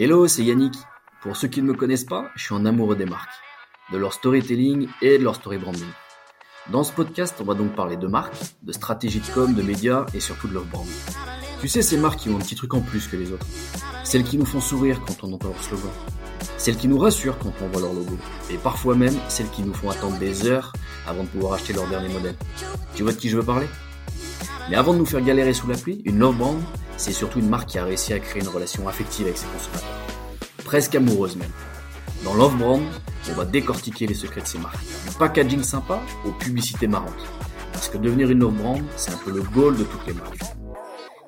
Hello, c'est Yannick. Pour ceux qui ne me connaissent pas, je suis un amoureux des marques, de leur storytelling et de leur story branding. Dans ce podcast, on va donc parler de marques, de stratégie de com, de médias et surtout de leur brand. Tu sais, ces marques qui ont un petit truc en plus que les autres. Celles qui nous font sourire quand on entend leur slogan. Celles qui nous rassurent quand on voit leur logo. Et parfois même, celles qui nous font attendre des heures avant de pouvoir acheter leur dernier modèle. Tu vois de qui je veux parler? Mais avant de nous faire galérer sous la pluie, une love brand, c'est surtout une marque qui a réussi à créer une relation affective avec ses consommateurs. Presque amoureuse même. Dans Love Brand, on va décortiquer les secrets de ces marques. Du packaging sympa aux publicités marrantes. Parce que devenir une Love Brand, c'est un peu le goal de toutes les marques.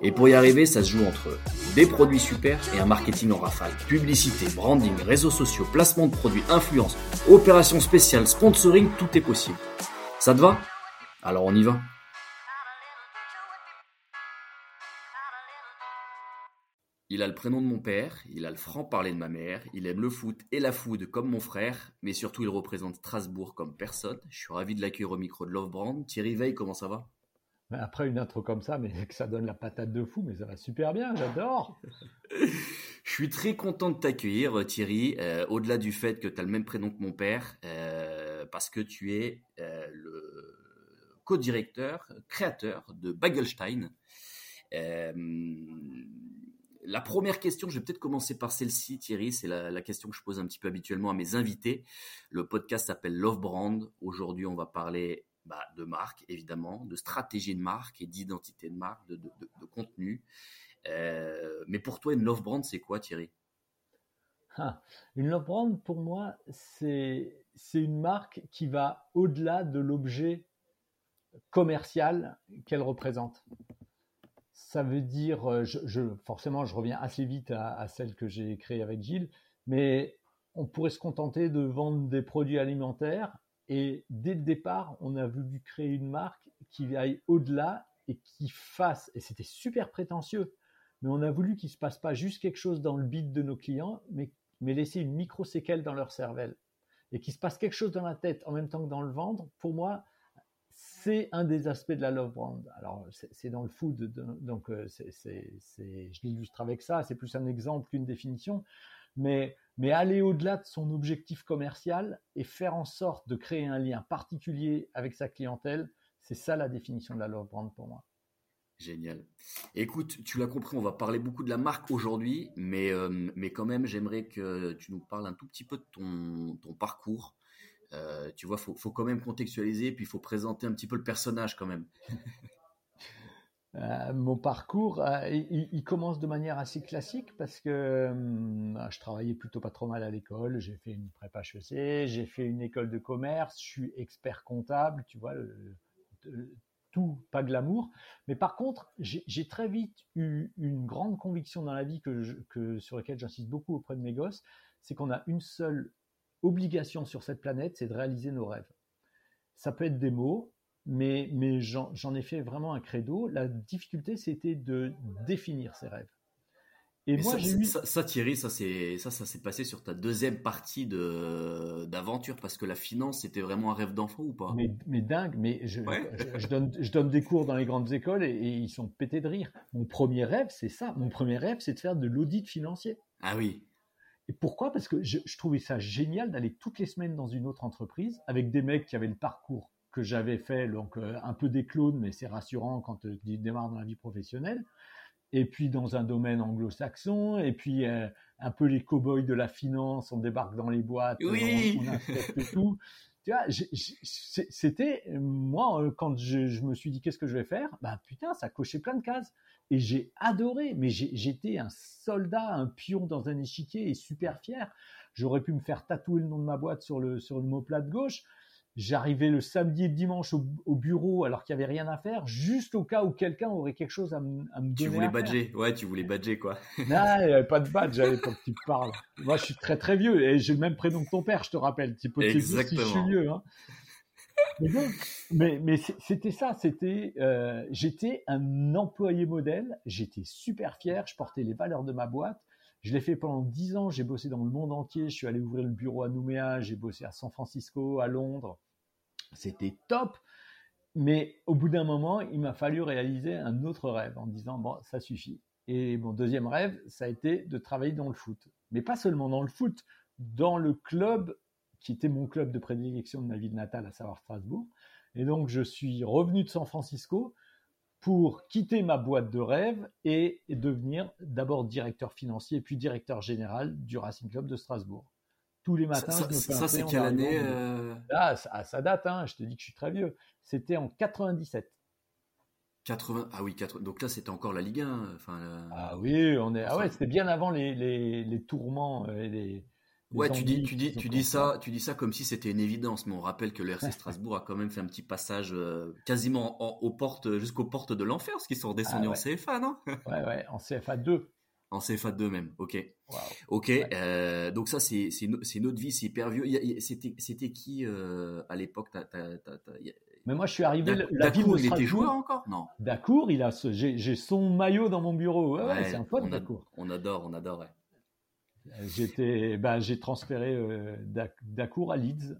Et pour y arriver, ça se joue entre des produits super et un marketing en rafale. Publicité, branding, réseaux sociaux, placement de produits, influence, opérations spéciales, sponsoring, tout est possible. Ça te va? Alors on y va Il a le prénom de mon père, il a le franc-parler de ma mère, il aime le foot et la food comme mon frère, mais surtout il représente Strasbourg comme personne. Je suis ravi de l'accueillir au micro de Love Brand. Thierry Veil, comment ça va? Après une intro comme ça, mais que ça donne la patate de fou, mais ça va super bien, j'adore. Je suis très content de t'accueillir, Thierry, euh, au-delà du fait que tu as le même prénom que mon père, euh, parce que tu es euh, le co-directeur, créateur de Bagelstein. La première question, je vais peut-être commencer par celle-ci, Thierry. C'est la, question que je pose un petit peu habituellement à mes invités. Le podcast s'appelle Love Brand. Aujourd'hui, on va parler bah, de marque, évidemment, de stratégie de marque et d'identité de marque, de, contenu. Euh, mais pour toi, une Love Brand, c'est quoi, Thierry? Ah, Une Love Brand, pour moi, c'est une marque qui va au-delà de l'objet commercial qu'elle représente ça veut dire, euh, forcément, je reviens assez vite à, celle que j'ai créée avec Gilles, mais on pourrait se contenter de vendre des produits alimentaires. Et dès le départ, on a voulu créer une marque qui aille au-delà et qui fasse, et c'était super prétentieux, mais on a voulu qu'il ne se passe pas juste quelque chose dans le bide de nos clients, mais, mais laisser une micro-séquelle dans leur cervelle. Et qu'il se passe quelque chose dans la tête en même temps que dans le ventre, pour moi, c'est un des aspects de la love brand. Alors, c'est dans le food, donc euh, je l'illustre avec ça, c'est plus un exemple qu'une définition, mais, aller au-delà de son objectif commercial et faire en sorte de créer un lien particulier avec sa clientèle, c'est ça la définition de la love brand pour moi. Génial. Écoute, tu l'as compris, on va parler beaucoup de la marque aujourd'hui, mais, euh, quand même, j'aimerais que tu nous parles un tout petit peu de ton parcours. Euh, tu vois, faut, faut quand même contextualiser, puis il faut présenter un petit peu le personnage quand même. Euh, mon parcours, euh, il, commence de manière assez classique parce que je travaillais plutôt pas trop mal à l'école. J'ai fait une prépa HEC, j'ai fait une école de commerce, je suis expert comptable, tu vois, tout pas glamour. Mais par contre, j'ai très vite eu une grande conviction dans la vie que sur laquelle j'insiste beaucoup auprès de mes gosses, c'est qu'on a une seule obligation sur cette planète, c'est de réaliser nos rêves. Ça peut être des mots, mais, mais j'en ai fait vraiment un credo. La difficulté, c'était de définir ces rêves. Et moi, j'ai eu... ça, Thierry, ça c'est ça, ça s'est passé sur ta deuxième partie de d'aventure parce que la finance, c'était vraiment un rêve d'enfant ou pas? Mais, mais, dingue, mais je, je, donne, je donne des cours dans les grandes écoles et, et ils sont pétés de rire. Mon premier rêve, c'est ça. Mon premier rêve, c'est de faire de l'audit financier. Ah oui pourquoi? Parce que je, trouvais ça génial d'aller toutes les semaines dans une autre entreprise avec des mecs qui avaient le parcours que j'avais fait, donc euh, un peu des clones, mais c'est rassurant quand euh, tu démarres dans la vie professionnelle. Et puis dans un domaine anglo-saxon, et puis euh, un peu les cow-boys de la finance, on débarque dans les boîtes, oui. on, inspecte tout. Tu vois, c'était moi quand je, me suis dit qu'est-ce que je vais faire, bah putain, ça cochait plein de cases. Et j'ai adoré, mais j'étais un soldat, un pion dans un échiquier et super fier. J'aurais pu me faire tatouer le nom de ma boîte sur le, sur le mot plat de gauche. J'arrivais le samedi et le dimanche au, bureau alors qu'il n'y avait rien à faire, juste au cas où quelqu'un aurait quelque chose à, me donner. Tu voulais badger, ouais, tu voulais badger quoi. non, il n'y avait pas de badge à l'époque, tu parles. Moi, je suis très très vieux et j'ai le même prénom que ton père, je te rappelle. Exactement. Si je suis vieux. Hein mais, mais, c'était ça, c'était, euh, j'étais un employé modèle, j'étais super fier, je portais les valeurs de ma boîte. Je l'ai fait pendant dix ans, j'ai bossé dans le monde entier, je suis allé ouvrir le bureau à Nouméa, j'ai bossé à San Francisco, à Londres. C'était top. Mais au bout d'un moment, il m'a fallu réaliser un autre rêve en disant, bon, ça suffit. Et mon deuxième rêve, ça a été de travailler dans le foot. mais pas seulement dans le foot, dans le club qui était mon club de prédilection de ma ville natale, à savoir Strasbourg. Et donc, je suis revenu de San Francisco pour quitter ma boîte de rêve et devenir d'abord directeur financier, puis directeur général du Racing Club de Strasbourg. Tous les matins, ça, je me fais ça c'est quelle année euh... ah, ça, date, hein, je te dis que je suis très vieux. C'était en 97. 80, ah oui, 80, donc là c'était encore la Ligue 1. Enfin, Ah oui, on est, ah ouais, c'était bien avant les, les, les tourments et les, Ouais, tu dis, tu dis, tu dis ça, tu dis ça comme si c'était une évidence, mais on rappelle que le RC Strasbourg a quand même fait un petit passage euh, quasiment aux portes, jusqu'aux portes de l'enfer, parce qu'ils sont redescendus ah en CFA, non? Ouais, ouais, en CFA 2. En CFA 2 même, ok. Ok, euh, donc ça c'est c'est une, autre vie, c'est hyper vieux. C'était c'était qui euh, à l'époque? Mais moi je suis arrivé. Dacour, il était joueur encore? Non. Dacour, il a j'ai son maillot dans mon bureau. Ouais, c'est un pote Dacour. On adore, on adore. J'étais, ben, j'ai transféré euh, d'Acour à Leeds.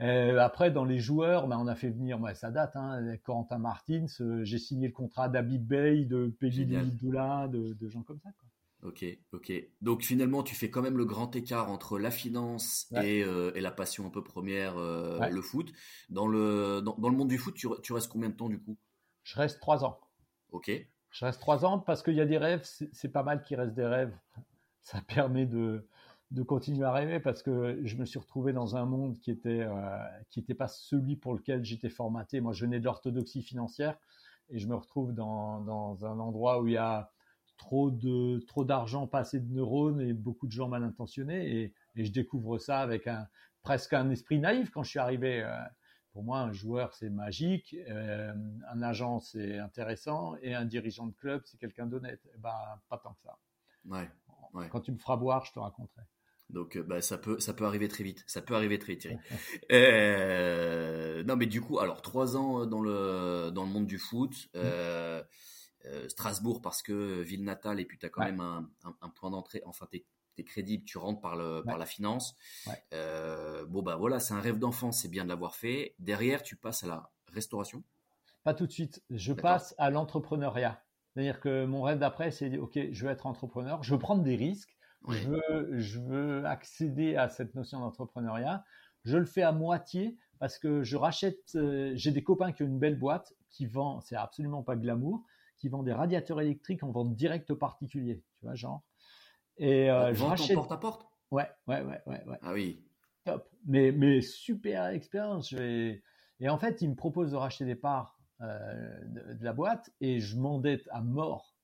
Euh, après, dans les joueurs, ben, on a fait venir, ça date, hein, Corentin Martins. Euh, j'ai signé le contrat d'Abib Bey, de Peggy Doula, de, de, gens comme ça. Quoi. Ok, ok. Donc finalement, tu fais quand même le grand écart entre la finance et, euh, et, la passion un peu première, le foot. Dans le, dans, dans, le monde du foot, tu, tu, restes combien de temps du coup? Je reste trois ans. Ok. Je reste trois ans parce qu'il y a des rêves, c'est pas mal qu'il reste des rêves ça permet de, de continuer à rêver parce que je me suis retrouvé dans un monde qui était euh, qui n'était pas celui pour lequel j'étais formaté. Moi, je venais de l'orthodoxie financière et je me retrouve dans, dans un endroit où il y a trop de trop d'argent, pas assez de neurones et beaucoup de gens mal intentionnés et, je découvre ça avec un presque un esprit naïf quand je suis arrivé. Euh, pour moi, un joueur c'est magique, euh, un agent c'est intéressant et un dirigeant de club c'est quelqu'un d'honnête. Bah, pas tant que ça. Ouais. Quand tu me feras boire, je te raconterai. Donc euh, bah, ça peut ça peut arriver très vite. Ça peut arriver très vite, Thierry. euh, non mais du coup, alors trois ans dans le dans le monde du foot. Mm. Euh, euh, Strasbourg parce que ville natale et puis tu as quand même un, un, point d'entrée. Enfin, tu es, crédible, tu rentres par, le, par la finance. Euh, bon, bah voilà, c'est un rêve d'enfant, c'est bien de l'avoir fait. Derrière, tu passes à la restauration? Pas tout de suite. Je passe à l'entrepreneuriat. C'est-à-dire que mon rêve d'après, c'est OK, je veux être entrepreneur, je veux prendre des risques, je, veux, je veux accéder à cette notion d'entrepreneuriat. Je le fais à moitié parce que je rachète. Euh, j'ai des copains qui ont une belle boîte qui vend, c'est absolument pas glamour, qui vend des radiateurs électriques en vente directe aux particuliers, tu vois, genre. Et euh, je rachète. porte à porte. Ouais, ouais, ouais, ouais, ouais. Ah oui. Top. Mais, mais super expérience. Et en fait, ils me proposent de racheter des parts euh, de, la boîte et je m'endette à mort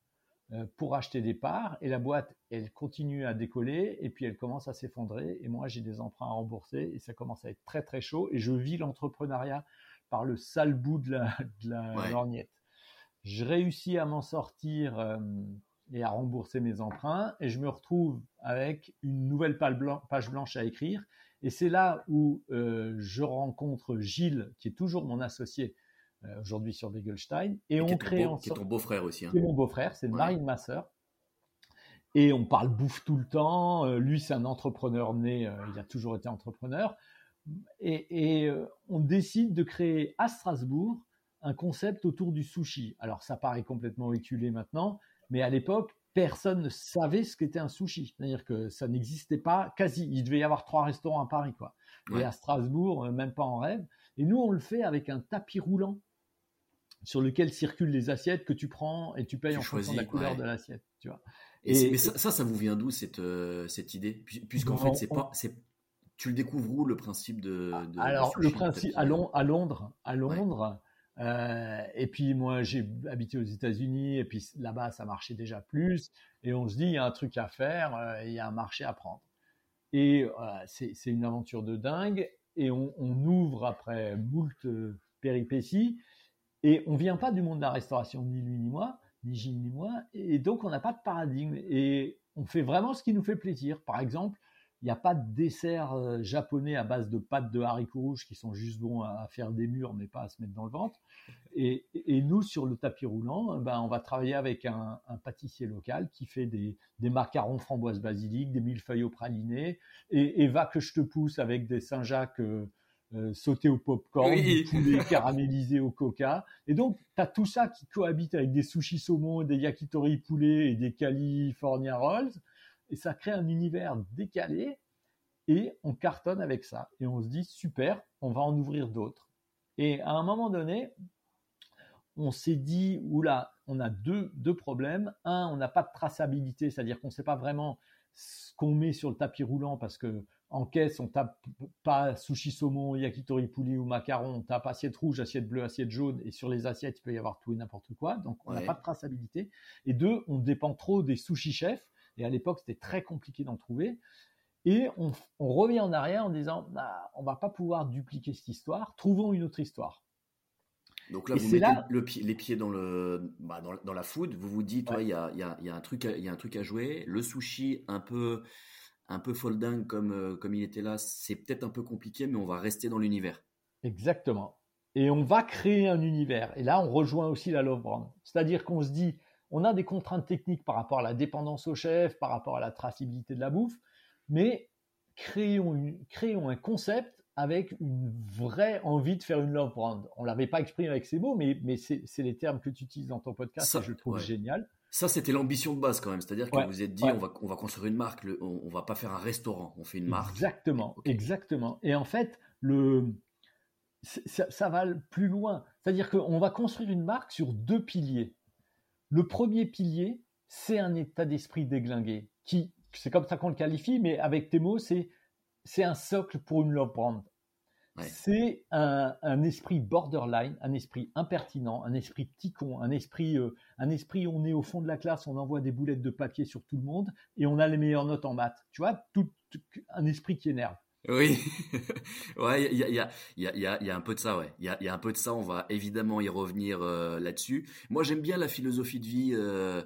euh, pour acheter des parts et la boîte elle continue à décoller et puis elle commence à s'effondrer et moi j'ai des emprunts à rembourser et ça commence à être très très chaud et je vis l'entrepreneuriat par le sale bout de la, de la lorgnette. Je réussis à m'en sortir euh, et à rembourser mes emprunts et je me retrouve avec une nouvelle page blanche à écrire et c'est là où je rencontre Gilles qui est toujours mon associé aujourd'hui sur Begelstein. Et, on crée ensemble. Qui est ton beau-frère aussi. Hein. C'est mon beau-frère, c'est le mari de ma sœur. Et on parle bouffe tout le temps. Euh, lui, c'est un entrepreneur né, euh, il a toujours été entrepreneur. Et, on décide de créer à Strasbourg un concept autour du sushi. Alors ça paraît complètement éculé maintenant, mais à l'époque, personne ne savait ce qu'était un sushi. C'est-à-dire que ça n'existait pas quasi. Il devait y avoir trois restaurants à Paris, quoi. Et à Strasbourg, même pas en rêve. Et nous, on le fait avec un tapis roulant sur lequel circulent les assiettes que tu prends et tu payes en fonction de la couleur de l'assiette, tu vois. Et, mais ça, ça, vous vient d'où cette euh, cette idée? Puisqu'en fait, c'est pas, c'est tu le découvres où le principe de, de Alors le principe à, Londres, à Londres, à Londres. Euh, et puis moi j'ai habité aux États-Unis et puis là-bas ça marchait déjà plus et on se dit il y a un truc à faire, euh, il y a un marché à prendre. Et c'est une aventure de dingue et on, on ouvre après moult péripéties et on vient pas du monde de la restauration, ni lui ni moi, ni Gilles ni moi, et donc on n'a pas de paradigme. Et on fait vraiment ce qui nous fait plaisir. Par exemple, il n'y a pas de dessert euh, japonais à base de pâtes de haricots rouges qui sont juste bons à faire des murs, mais pas à se mettre dans le ventre. Et, nous, sur le tapis roulant, ben, on va travailler avec un, pâtissier local qui fait des, macarons framboises basilic, des millefeuilles au praliné, et, va que je te pousse avec des Saint-Jacques. Euh, euh, sauter au popcorn, oui. poulet caramélisé au coca. Et donc, tu as tout ça qui cohabite avec des sushis saumon, des yakitori poulet et des California rolls. et ça crée un univers décalé et on cartonne avec ça. Et on se dit, super, on va en ouvrir d'autres. Et à un moment donné, on s'est dit, oula, on a deux, deux problèmes. Un, on n'a pas de traçabilité, c'est-à-dire qu'on ne sait pas vraiment ce qu'on met sur le tapis roulant parce que en caisse, on tape pas sushi saumon, yakitori poulet ou macaron, on tape assiette rouge, assiette bleue, assiette jaune, et sur les assiettes, il peut y avoir tout et n'importe quoi. Donc, on n'a pas de traçabilité. Et deux, on dépend trop des sushi chefs. Et à l'époque, c'était très compliqué d'en trouver. Et on, revient en arrière en disant, bah, on va pas pouvoir dupliquer cette histoire, trouvons une autre histoire. Donc là, vous mettez les pieds dans, le, bah, dans, la food, vous vous dites, il y, a, y, a, y, a un truc à, y a un truc à jouer. Le sushi, un peu, un peu folding comme, euh, comme il était là, c'est peut-être un peu compliqué, mais on va rester dans l'univers. Exactement. Et on va créer un univers. Et là, on rejoint aussi la Love Brand. C'est-à-dire qu'on se dit, on a des contraintes techniques par rapport à la dépendance au chef, par rapport à la traçabilité de la bouffe, mais créons, créons un concept avec une vraie envie de faire une love brand. On l'avait pas exprimé avec ces mots, mais, mais c'est les termes que tu utilises dans ton podcast ça, je trouve génial. Ça, c'était l'ambition de base quand même. C'est-à-dire que vous vous êtes dit, on, va, on va construire une marque, on, on, va pas faire un restaurant, on fait une marque. Exactement, exactement. Et en fait, le, ça, ça va plus loin. C'est-à-dire qu'on va construire une marque sur deux piliers. Le premier pilier, c'est un état d'esprit déglingué qui c'est comme ça qu'on le qualifie, mais avec tes mots, c'est, c'est un socle pour une love brand. C'est un, un, esprit borderline, un esprit impertinent, un esprit petit con, un esprit, euh, un esprit on est au fond de la classe, on envoie des boulettes de papier sur tout le monde et on a les meilleures notes en maths. Tu vois, tout, un esprit qui énerve. Oui, ouais, il y a, y, a, y, a, y a un peu de ça, ouais. Il y a, y a un peu de ça, on va évidemment y revenir euh, là-dessus. Moi, j'aime bien la philosophie de vie. Euh,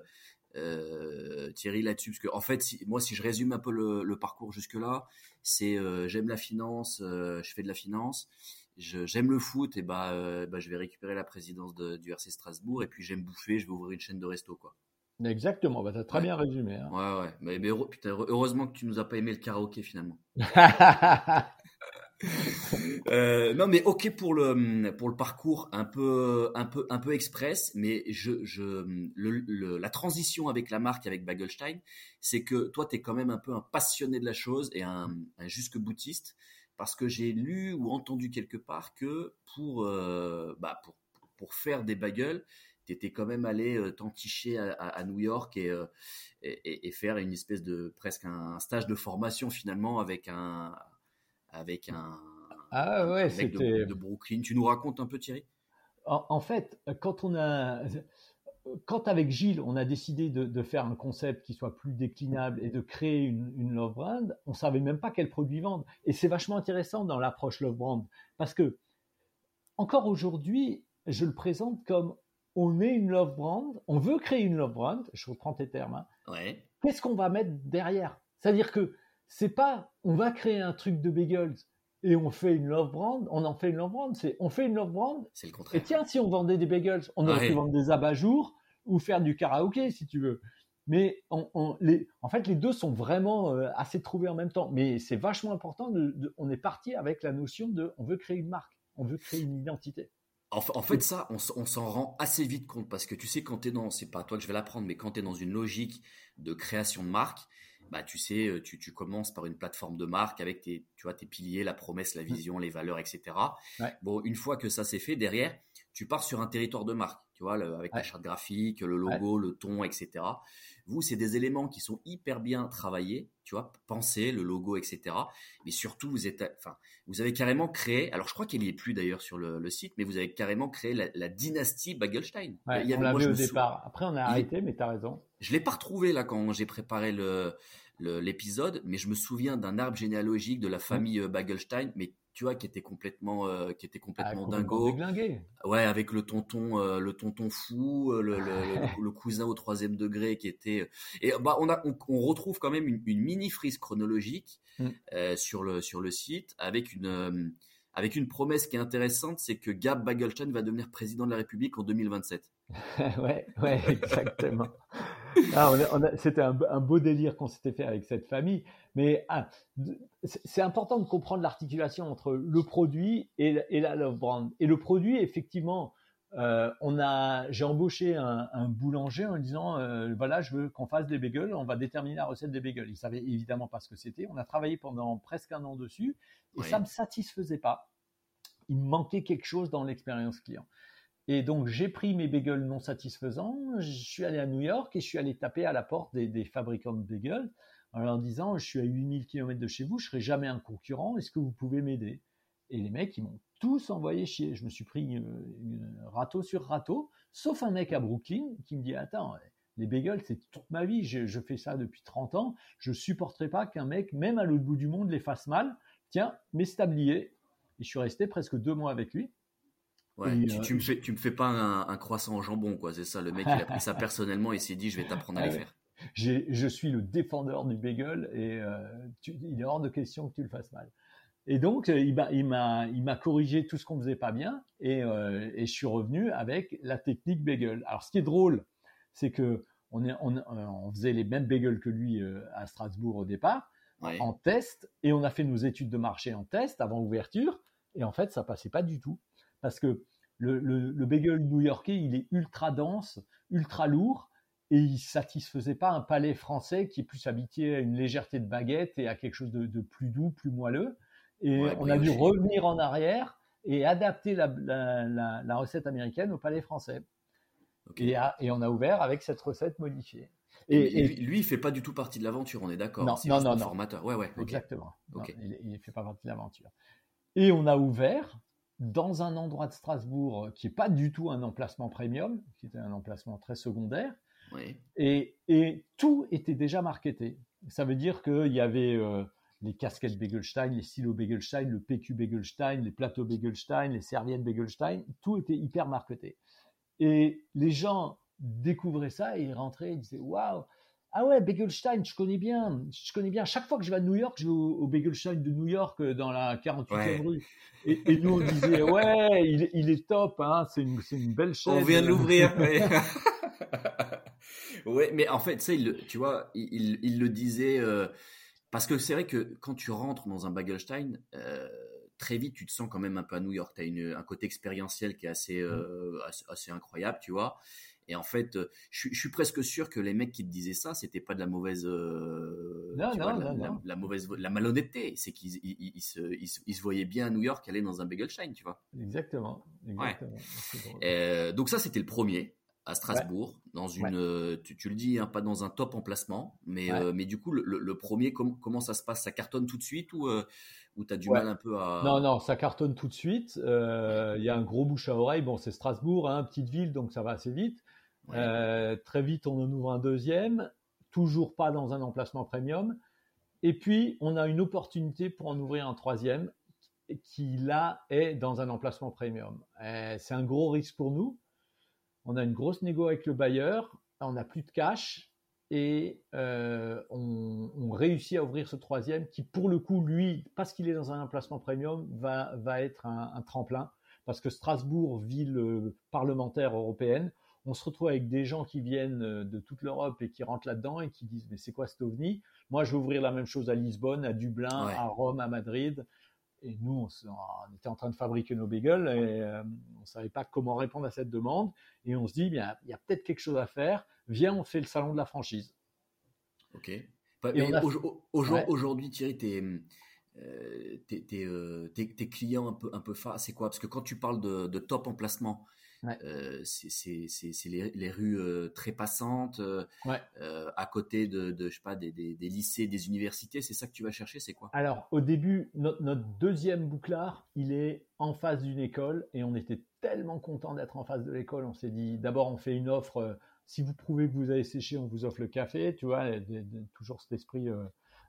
euh, Thierry là-dessus parce que en fait moi si je résume un peu le, parcours jusque là c'est euh, j'aime la finance euh, je fais de la finance j'aime le foot et bah, bah, je vais récupérer la présidence du RC Strasbourg et puis j'aime bouffer je vais ouvrir une chaîne de resto quoi Exactement, bah, tu as très bien résumé. Hein. Ouais, ouais. Mais, mais, heureusement que tu nous as pas aimé le karaoké finalement. Euh, non, mais ok pour le pour le parcours un peu un peu un peu express, mais je je le, la transition avec la marque avec Bagelstein, c'est que toi tu es quand même un peu un passionné de la chose et un, un jusque boutiste parce que j'ai lu ou entendu quelque part que pour euh, bah pour pour faire des bagels, tu étais quand même allé euh, t'enticher à, New York et, et, et, faire une espèce de presque un stage de formation finalement avec un avec un, ah ouais, c'était de, Brooklyn. Tu nous racontes un peu Thierry? En, fait, quand on a quand avec Gilles, on a décidé de, faire un concept qui soit plus déclinable et de créer une, une love brand, on savait même pas quel produit vendre. Et c'est vachement intéressant dans l'approche love brand parce que encore aujourd'hui, je le présente comme on est une love brand, on veut créer une love brand. Je reprends tes termes. Hein. Ouais. Qu'est-ce qu'on va mettre derrière? C'est-à-dire que c'est pas on va créer un truc de bagels et on fait une love brand, on en fait une love brand, c'est on fait une love brand. C'est le contraire. Et tiens, si on vendait des bagels, on aurait pu vendre des abat-jours ou faire du karaoké si tu veux. Mais on, les, en fait, les deux sont vraiment euh, assez trouvés en même temps. Mais c'est vachement important. De, on est parti avec la notion de on veut créer une marque, on veut créer une identité. En, fait, ça, on, on s'en rend assez vite compte parce que tu sais, quand tu es dans, c'est pas toi que je vais l'apprendre, mais quand tu es dans une logique de création de marque, bah, tu sais, euh, tu, tu, commences par une plateforme de marque avec tes, tu vois, tes piliers, la promesse, la mmh. vision, les valeurs, etc. Bon, une fois que ça s'est fait, derrière, tu pars sur un territoire de marque, tu vois, avec la charte graphique, le logo, le ton, etc. Vous, c'est des éléments qui sont hyper bien travaillés, tu vois, pensés, le logo, etc. Mais surtout, vous êtes, enfin, vous avez carrément créé, alors je crois qu'il n'y est plus d'ailleurs sur le, site, mais vous avez carrément créé la, dynastie Bagelstein. il y on l'avait au départ. Après, on a arrêté, mais tu as raison. Je l'ai pas retrouvé là quand j'ai préparé le l'épisode, mais je me souviens d'un arbre généalogique de la famille euh, Bagelstein, mais tu vois, qui était complètement, euh, qui était complètement ah, dingo. Ouais, avec le tonton, euh, le tonton fou, le, le, cousin au troisième degré qui était. Et bah, on a, on, retrouve quand même une, mini frise chronologique mm. sur le sur le site avec une avec une promesse qui est intéressante, c'est que Gab Bagelstein va devenir président de la République en 2027. ouais, ouais, exactement. Ah, c'était un, beau délire qu'on s'était fait avec cette famille. Mais ah, c'est important de comprendre l'articulation entre le produit et, la love brand. Et le produit, effectivement, euh, on a, j'ai embauché un, boulanger en lui disant euh, voilà, je veux qu'on fasse des bagels, on va déterminer la recette des bagels. Il savait évidemment pas ce que c'était. On a travaillé pendant presque un an dessus et ça me satisfaisait pas. Il me manquait quelque chose dans l'expérience client. Et donc j'ai pris mes bagels non satisfaisants, je suis allé à New York et je suis allé taper à la porte des, fabricants de bagels en leur disant je suis à 8000 km de chez vous, je serai jamais un concurrent, est-ce que vous pouvez m'aider? Et les mecs ils m'ont tous envoyé chier. Je me suis pris râteau sur râteau, sauf un mec à Brooklyn qui me dit Attends, les bagels, c'est toute ma vie, je, fais ça depuis 30 ans, je supporterai pas qu'un mec, même à l'autre bout du monde, les fasse mal. Tiens, mes tabliers. Et je suis resté presque deux mois avec lui. Ouais, euh, tu, me fais, tu me fais pas un, croissant au jambon, quoi. C'est ça. Le mec, il a pris ça personnellement et s'est dit, je vais t'apprendre à les faire. Je suis le défendeur du bagel et euh, il est hors de question que tu le fasses mal. Et donc, euh, il m'a, corrigé tout ce qu'on faisait pas bien, euh, et, je suis revenu avec la technique bagel. Alors, ce qui est drôle, c'est que on, est, on, on faisait les mêmes bagels que lui à Strasbourg au départ, en test, et on a fait nos études de marché en test avant ouverture, et en fait, ça passait pas du tout, parce que le, le, le bagel new-yorkais, il est ultra dense, ultra lourd, et il satisfaisait pas un palais français qui est plus habitué à une légèreté de baguette et à quelque chose de, de plus doux, plus moelleux. Et on a dû revenir en arrière et adapter la, recette américaine au palais français. Et, et, on a ouvert avec cette recette modifiée. Et, lui, il fait pas du tout partie de l'aventure, on est d'accord? Non, non, non, formateur. Ouais, ouais. Exactement. il, ne fait pas partie de l'aventure. Et on a ouvert dans un endroit de Strasbourg qui est pas du tout un emplacement premium, qui était un emplacement très secondaire. Et, et, tout était déjà marketé. Ça veut dire qu'il y avait euh, les casquettes Begelstein, les stylos Begelstein, le PQ Begelstein, les plateaux Begelstein, les serviettes Begelstein, tout était hyper marketé. Et les gens découvraient ça et ils rentraient et disaient waouh ah ouais Begelstein je connais bien je connais bien chaque fois que je vais à New York je vais au, Begelstein de New York euh, dans la 48e rue et, nous on disait ouais il, est top hein, c'est une, une belle chaîne on vient de l'ouvrir ouais. mais en fait ça tu vois il, il, le disait euh, parce que c'est vrai que quand tu rentres dans un Bagelstein, euh, très vite, tu te sens quand même un peu à New York. Tu as un côté expérientiel qui est assez, mmh. assez, incroyable, tu vois. Et en fait, euh, je, suis presque sûr que les mecs qui te disaient ça, c'était pas de la mauvaise, non, non, la, non, la, mauvaise, la malhonnêteté. C'est qu'ils ils, se, ils, se, voyaient bien à New York aller dans un Bagelstein, tu vois. Exactement. exactement. Ouais. donc ça, c'était le premier à Strasbourg, dans une, euh, tu, le dis, hein, pas dans un top emplacement, mais, euh, mais du coup, le, premier, comment ça se passe? Ça cartonne tout de suite ou, euh, ou tu as du mal un peu à... Non, non, ça cartonne tout de suite. Il y a un gros bouche à oreille. Bon, c'est Strasbourg, hein, petite ville, donc ça va assez vite. Très vite, on en ouvre un deuxième, toujours pas dans un emplacement premium. Et puis, on a une opportunité pour en ouvrir un troisième qui, là, est dans un emplacement premium. C'est un gros risque pour nous on a une grosse négo avec le bailleur, on n'a plus de cash et euh, on, réussit à ouvrir ce troisième qui, pour le coup, lui, parce qu'il est dans un emplacement premium, va, être un, tremplin. Parce que Strasbourg, ville euh, parlementaire européenne, on se retrouve avec des gens qui viennent euh, de toute l'Europe et qui rentrent là-dedans et qui disent mais c'est quoi cet ovni Moi, je vais ouvrir la même chose à Lisbonne, à Dublin, à Rome, à Madrid. Et nous, on, était en train de fabriquer nos bagels et euh, on ne savait pas comment répondre à cette demande. Et on se dit, bien, il y a peut-être quelque chose à faire. Viens, on fait le salon de la franchise. Ok. Aujourd'hui, Thierry, tes, euh, euh, tes, clients un peu, un peu c'est quoi? Parce que quand tu parles de, de top emplacement, euh, c'est les, les, rues euh, très passantes, euh, à côté de, de, je sais pas, des, des, des, lycées, des universités. C'est ça que tu vas chercher, c'est quoi? Alors, au début, notre, notre, deuxième bouclard, il est en face d'une école et on était tellement content d'être en face de l'école. On s'est dit, d'abord, on fait une offre. si vous prouvez que vous avez séché, on vous offre le café. Tu vois, toujours cet esprit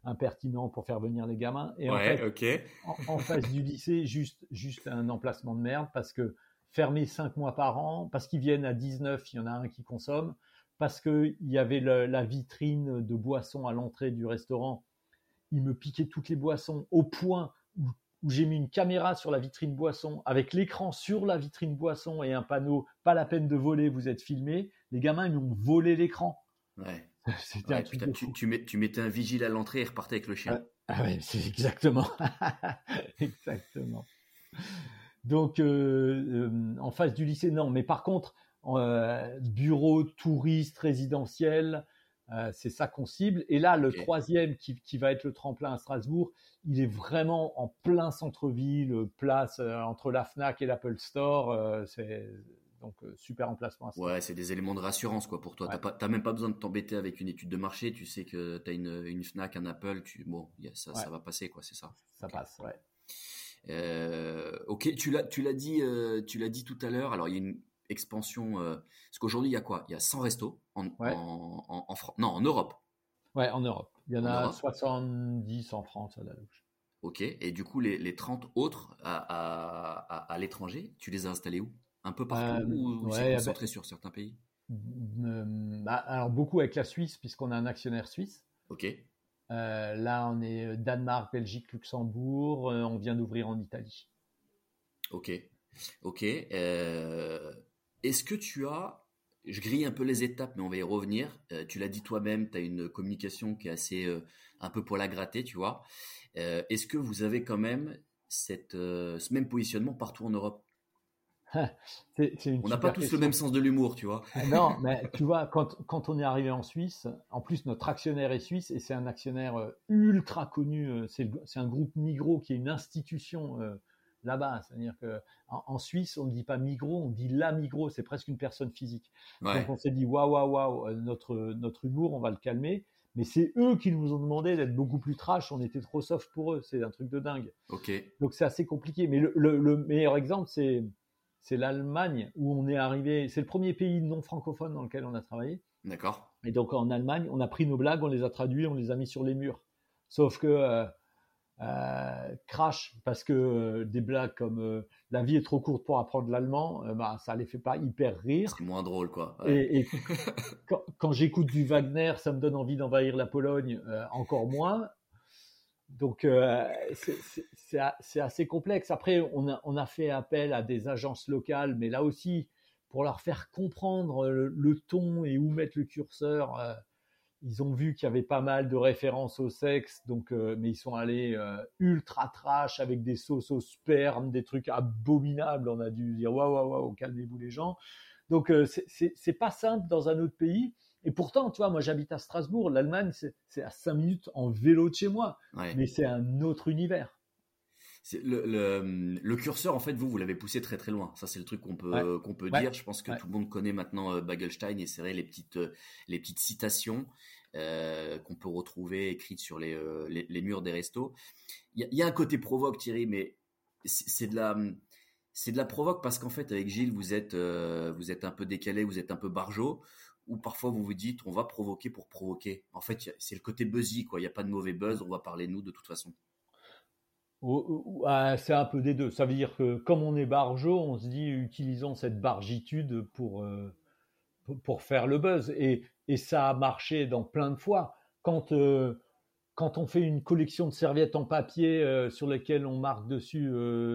impertinent pour faire venir les gamins. Et en fait, en, en, face du lycée, juste, juste un emplacement de merde parce que fermé cinq mois par an, parce qu'ils viennent à 19, il y en a un qui consomme, parce qu'il y avait la vitrine de boissons à l'entrée du restaurant. Il me piquait toutes les boissons au point où, j'ai mis une caméra sur la vitrine boisson avec l'écran sur la vitrine boisson et un panneau pas la peine de voler, vous êtes filmé. Les gamins ils m'ont volé l'écran. Ouais. C'était tu, tu, mettais un vigile à l'entrée et repartais avec le chien. Ah, ah ouais, c'est exactement. exactement. Donc, en face du lycée, non. Mais par contre, bureau, touriste, résidentiel, c'est ça qu'on cible. Et là, le troisième, qui, qui, va être le tremplin à Strasbourg, il est vraiment en plein centre-ville, place entre la FNAC et l'Apple Store. c'est donc, euh, super emplacement. Ouais, c'est des éléments de rassurance quoi pour toi. Tu T'as même pas besoin de t'embêter avec une étude de marché. Tu sais que tu as une, une, Fnac, un Apple. Tu, bon, ça, ça va passer quoi, c'est ça. Ça passe, ouais. Euh, ok, tu l'as, tu l'as dit, euh, tu l'as dit tout à l'heure. Alors il y a une expansion. parce qu'aujourd'hui il y a quoi? Il y a 100 restos en, en, en, France. Non, en Europe. Ouais, en Europe. Il y en, a 70 en France à la louche. Ok, et du coup les, les 30 autres à, à, à l'étranger, tu les as installés où? Un peu partout euh, ou c'est concentré sur certains pays? Euh, bah, Alors beaucoup avec la Suisse puisqu'on a un actionnaire suisse. Ok. Euh, là, on est Danemark, Belgique, Luxembourg. on vient d'ouvrir en Italie. Ok. Ok. Est-ce que tu as je grille un peu les étapes, mais on va y revenir. tu l'as dit toi-même, tu as une communication qui est assez un peu pour la gratter, tu vois. Est-ce que vous avez quand même cette, ce même positionnement partout en Europe? on n'a pas tous le même sens de l'humour, tu vois. Ah non, mais tu vois, quand, quand, on est arrivé en Suisse, en plus notre actionnaire est suisse et c'est un actionnaire euh, ultra connu. Euh, c'est un groupe Migros qui est une institution euh, là-bas. C'est-à-dire que en, Suisse, on ne dit pas Migros, on dit la Migros. C'est presque une personne physique. Donc on s'est dit waouh waouh waouh, notre notre humour, on va le calmer. Mais c'est eux qui nous ont demandé d'être beaucoup plus trash. On était trop soft pour eux. C'est un truc de dingue. Ok. Donc c'est assez compliqué. Mais le, le meilleur exemple, c'est c'est l'Allemagne où on est arrivé. C'est le premier pays non francophone dans lequel on a travaillé. D'accord. Et donc en Allemagne, on a pris nos blagues, on les a traduites, on les a mis sur les murs. Sauf que euh, euh, crash parce que euh, des blagues comme la vie est trop courte pour apprendre l'allemand, bah ça les fait pas hyper rire. C'est moins drôle quoi. Et, quand j'écoute du Wagner, ça me donne envie d'envahir la Pologne encore moins. Donc, euh, c'est assez complexe. Après, on a, fait appel à des agences locales, mais là aussi, pour leur faire comprendre le, ton et où mettre le curseur, euh, ils ont vu qu'il y avait pas mal de références au sexe, donc, euh, mais ils sont allés ultra trash avec des sauces au sperme, des trucs abominables. On a dû dire waouh, waouh, waouh, calmez-vous les gens. Donc, c'est pas simple dans un autre pays. Et pourtant, tu vois, moi j'habite à Strasbourg, l'Allemagne, c'est à 5 minutes en vélo de chez moi, mais c'est un autre univers. Le, le, curseur, en fait, vous, vous l'avez poussé très très loin. Ça, c'est le truc qu'on peut, qu'on peut dire. Je pense que tout le monde connaît maintenant euh, Bagelstein et c'est vrai les petites, euh, les petites citations euh, qu'on peut retrouver écrites sur les, les, murs des restos. Il y, y, a un côté provoque, Thierry, mais c'est de la c'est de la provoque parce qu'en fait avec Gilles vous êtes vous êtes un peu décalé, vous êtes un peu barjot ou parfois vous vous dites on va provoquer pour provoquer. En fait, c'est le côté buzzy, quoi. Il n'y a pas de mauvais buzz, on va parler nous de toute façon. Ah, c'est un peu des deux. Ça veut dire que comme on est barjot, on se dit utilisons cette bargitude pour, euh, pour faire le buzz. Et, et, ça a marché dans plein de fois. Quand, euh, quand on fait une collection de serviettes en papier euh, sur lesquelles on marque dessus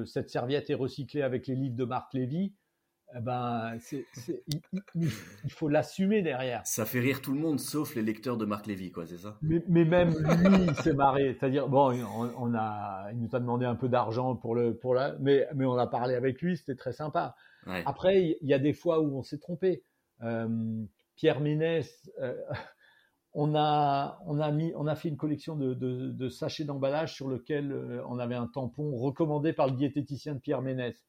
cette serviette est recyclée avec les livres de Marc Lévy, eh ben, il, faut l'assumer derrière. Ça fait rire tout le monde, sauf les lecteurs de Marc Lévy, quoi, c'est ça? Mais, même lui, il s'est marré. C'est-à-dire, bon, on, a, il nous a demandé un peu d'argent pour le, pour la, mais, mais on a parlé avec lui, c'était très sympa. Après, il y a des fois où on s'est trompé. Euh, Pierre Ménès, euh, on a, on a mis, on a fait une collection de, de sachets d'emballage sur lequel euh, on avait un tampon recommandé par le diététicien de Pierre Ménès.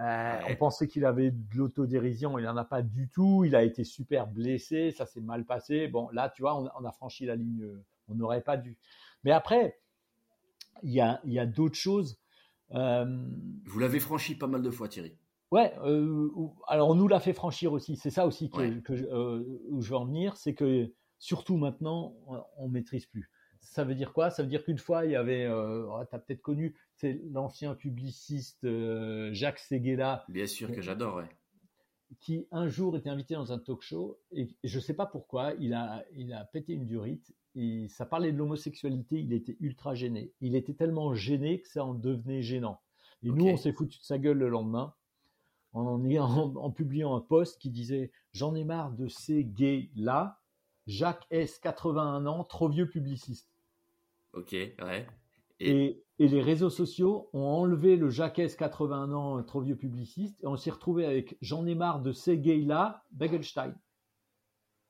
Euh, on pensait qu'il avait de l'autodérision, il n'en a pas du tout. Il a été super blessé, ça s'est mal passé. Bon, là, tu vois, on, a franchi la ligne. On n'aurait pas dû. Mais après, il y a, d'autres choses. Euh, Vous l'avez franchi pas mal de fois, Thierry. Ouais. Euh, alors, on nous l'a fait franchir aussi. C'est ça aussi que, où je veux en venir, c'est que surtout maintenant, on maîtrise plus. Ça veut dire quoi? Ça veut dire qu'une fois, il y avait, oh, tu as peut-être connu, c'est l'ancien publiciste euh, Jacques Seguela. Bien sûr que j'adore, ouais. Qui un jour était invité dans un talk show et, je ne sais pas pourquoi, il a, il a pété une durite et ça parlait de l'homosexualité, il était ultra gêné. Il était tellement gêné que ça en devenait gênant. Et nous, on s'est foutu de sa gueule le lendemain en, en, en publiant un post qui disait J'en ai marre de ces gays-là. Jacques S, 81 ans, trop vieux publiciste. Ok, ouais. Et, les réseaux sociaux ont enlevé le Jacques 80 ans, trop vieux publiciste, et on s'est retrouvé avec j'en ai marre de ces gays-là, Begelstein.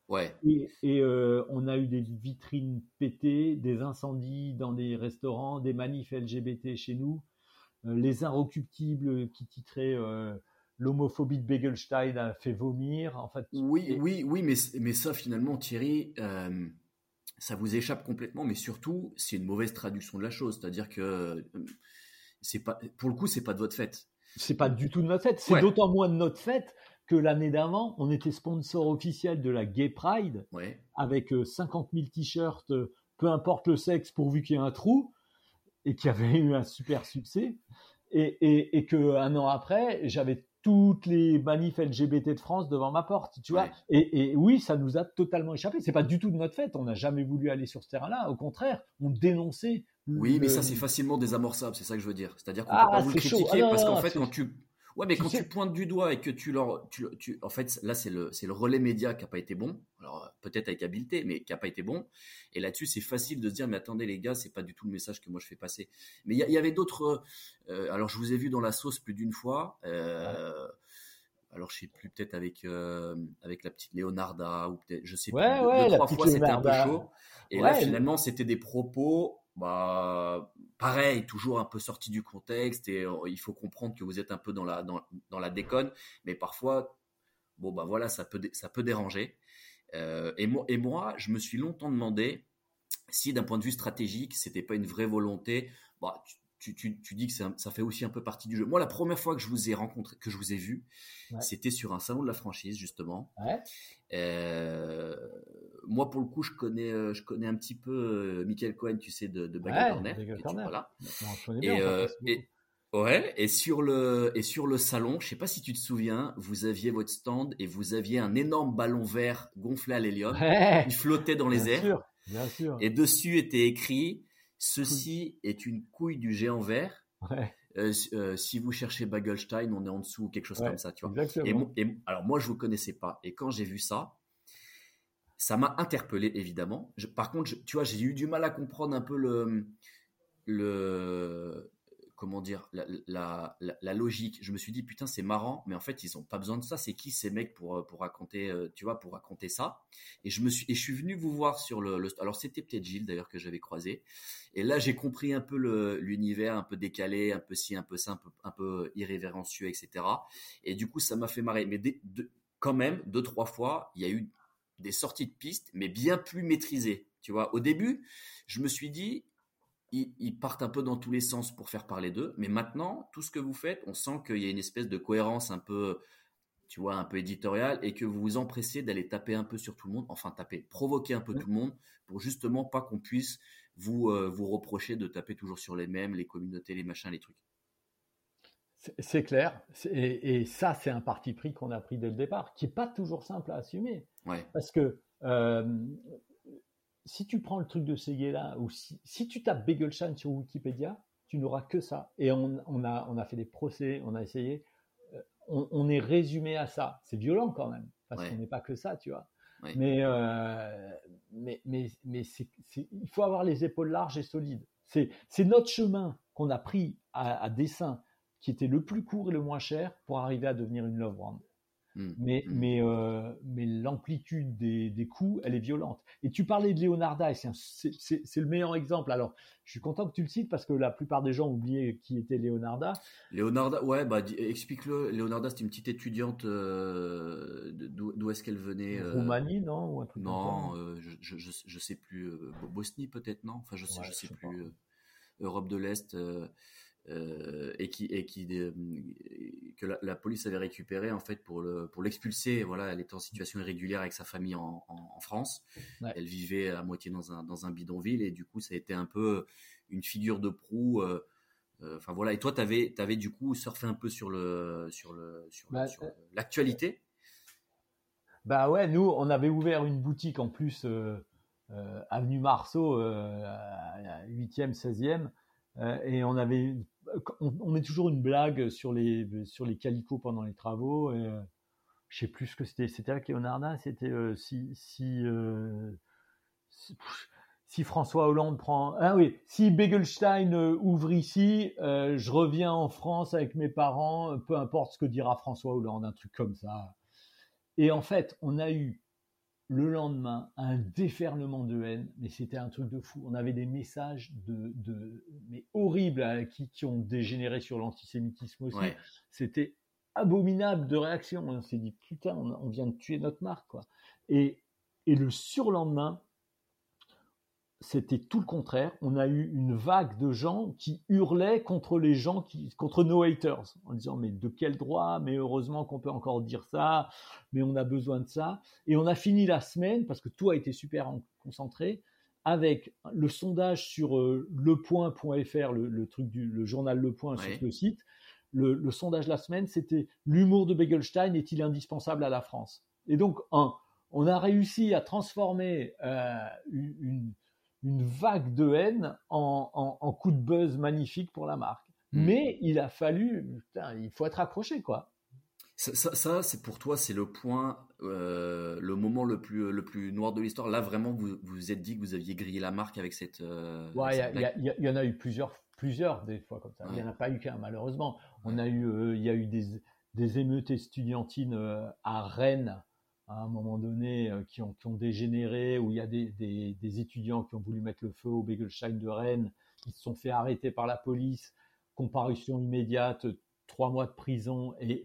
Ouais. Et, euh, on a eu des vitrines pétées, des incendies dans des restaurants, des manifs LGBT chez nous, euh, les inrecuptibles qui titraient euh, l'homophobie de Begelstein a fait vomir. En fait. Oui, oui, oui, mais, mais ça finalement, Thierry, ça vous échappe complètement, mais surtout, c'est une mauvaise traduction de la chose. C'est-à-dire que c'est pas, pour le coup, c'est pas de votre fête. C'est pas du tout de notre fête. C'est d'autant moins de notre fête que l'année d'avant, on était sponsor officiel de la Gay Pride avec 50 euh, 000 t-shirts, euh, peu importe le sexe, pourvu qu'il y ait un trou, et qui avait eu un super succès. Et, et, et qu'un an après, j'avais toutes les manifs LGBT de France devant ma porte, tu vois. Et, oui, ça nous a totalement échappé. C'est pas du tout de notre fait. On n'a jamais voulu aller sur ce terrain-là. Au contraire, on dénonçait. Oui, mais ça c'est facilement désamorçable. C'est ça que je veux dire. C'est-à-dire qu'on ah, peut pas vous critiquer ah, parce qu'en fait, quand tu Ouais, mais quand tu pointes du doigt et que tu leur, tu, tu en fait, là c'est le, c'est le relais média qui a pas été bon. Alors peut-être avec habileté, mais qui a pas été bon. Et là-dessus, c'est facile de se dire, mais attendez les gars, c'est pas du tout le message que moi je fais passer. Mais il y, avait d'autres. Euh, alors je vous ai vu dans la sauce plus d'une fois. Euh, alors je sais plus, peut-être avec euh, avec la petite Leonarda ou peut-être, je sais plus. Ouais, deux, trois fois c'était un peu chaud. Et là finalement, c'était des propos bah pareil, toujours un peu sorti du contexte et euh, il faut comprendre que vous êtes un peu dans la dans, déconne, mais parfois bon bah voilà ça peut déranger. Euh, et moi je me suis longtemps demandé si d'un point de vue stratégique c'était pas une vraie volonté. Bah tu, tu, dis que ça, ça, fait aussi un peu partie du jeu. Moi, la première fois que je vous ai rencontré, que je vous ai vu, c'était sur un salon de la franchise justement. Ouais. Euh, moi, pour le coup, je connais, euh, je connais un petit peu euh, Michael Cohen, tu sais, de, de Corner. Voilà. et, ouais, et sur le et sur le salon, je sais pas si tu te souviens, vous aviez votre stand et vous aviez un énorme ballon vert gonflé à l'hélium, il flottait dans les airs. Sûr, bien sûr. Et dessus était écrit Ceci est une couille du géant vert. Euh, euh, si vous cherchez Bagelstein, on est en dessous, quelque chose comme ça, tu vois. Et, alors moi, je vous connaissais pas, et quand j'ai vu ça, ça m'a interpellé évidemment. par contre, tu vois, j'ai eu du mal à comprendre un peu le le comment dire, la, logique. Je me suis dit, putain, c'est marrant, mais en fait, ils ont pas besoin de ça. C'est qui ces mecs pour, euh, pour raconter, euh, tu vois, pour raconter ça? Et je me suis, et je suis venu vous voir sur le, alors c'était peut-être Gilles d'ailleurs que j'avais croisé. Et là, j'ai compris un peu l'univers, un peu décalé, un peu si, un peu simple, un peu irrévérencieux, etc. Et du coup, ça m'a fait marrer. Mais quand même, deux trois fois, il y a eu des sorties de pistes, mais bien plus maîtrisées. Tu vois, au début, je me suis dit, ils, partent un peu dans tous les sens pour faire parler d'eux. Mais maintenant, tout ce que vous faites, on sent qu'il y a une espèce de cohérence un peu, tu vois, un peu éditoriale et que vous vous empressez d'aller taper un peu sur tout le monde, enfin taper, provoquer un peu tout le monde pour justement pas qu'on puisse vous, euh, vous reprocher de taper toujours sur les mêmes, les communautés, les machins, les trucs. C'est clair. Et, ça, c'est un parti pris qu'on a pris dès le départ, qui n'est pas toujours simple à assumer. Ouais. Parce que euh, si tu prends le truc de Seguela ou si, si tu tapes Begelstein sur Wikipédia, tu n'auras que ça. Et on, on, a, on a fait des procès, on a essayé. Euh, on, est résumé à ça. C'est violent quand même, parce qu'on n'est pas que ça, tu vois. Mais, euh, mais, mais, mais il faut avoir les épaules larges et solides. C'est notre chemin qu'on a pris à, à, dessein, qui était le plus court et le moins cher pour arriver à devenir une love brand. Mmh. Mais, mmh. mais, euh, mais l'amplitude des, des coups, elle est violente. Et tu parlais de Leonarda, et c'est le meilleur exemple. Alors, je suis content que tu le cites parce que la plupart des gens oublié qui était Leonarda. Leonarda, ouais, bah, explique-le. Leonarda, c'était une petite étudiante. Euh, D'où est-ce qu'elle venait euh... Roumanie, non Ou un truc Non, euh, je, je, je, sais plus. Bosnie, peut-être, non? Enfin, je sais, je sais plus. Europe de l'Est. Euh, et qui et qui euh, que la, police avait récupéré en fait pour le pour l'expulser. Voilà elle était en situation irrégulière avec sa famille en, en, France. Elle vivait à moitié dans un dans un bidonville. Et du coup ça a été un peu une figure de proue euh, enfin voilà. Et toi t'avais avais du coup surfé un peu sur le sur le sur, bah, l'actualité? Bah ouais nous on avait ouvert une boutique en plus avenue Marceau 8e 16e et on avait on, met toujours une blague sur les sur les calicots pendant les travaux. Et, euh, je sais plus ce que c'était. C'était avec Leonarda. C'était euh, si si, euh, si François Hollande prend, ah oui, si Begelstein ouvre ici, je reviens en France avec mes parents, peu importe ce que dira François Hollande, un truc comme ça. Et en fait, on a eu le lendemain un déferlement de haine, mais c'était un truc de fou. On avait des messages de, de mais horribles hein, qui, qui, ont dégénéré sur l'antisémitisme aussi. C'était abominable de réaction. On s'est dit putain, on, vient de tuer notre marque quoi. Et, et le surlendemain, c'était tout le contraire. On a eu une vague de gens qui hurlaient contre les gens qui, contre nos haters, en disant mais de quel droit? Mais heureusement qu'on peut encore dire ça. Mais on a besoin de ça. Et on a fini la semaine parce que tout a été super concentré avec le sondage sur euh, lepoint.fr, le, truc du le journal Le Point sur le site. Le, le sondage la semaine, c'était l'humour de Begelstein est-il indispensable à la France? Et donc, un, on a réussi à transformer euh, une, une vague de haine en, en, coup de buzz magnifique pour la marque. Hmm. Mais il a fallu, putain, il faut être accroché, quoi. Ça, ça, c'est pour toi, c'est le point, euh, le moment le plus, le plus noir de l'histoire. Là, vraiment, vous vous êtes dit que vous aviez grillé la marque avec cette. Euh, ouais, il y, en a eu plusieurs, plusieurs des fois comme ça. Il n'y en a pas eu qu'un, malheureusement. On a eu, euh, il y a eu des, des émeutes estudiantines à Rennes à un moment donné euh, qui ont, dégénéré, où il y a des, étudiants qui ont voulu mettre le feu au Begelstein de Rennes, qui se sont fait arrêter par la police, comparution immédiate, trois mois de prison, et,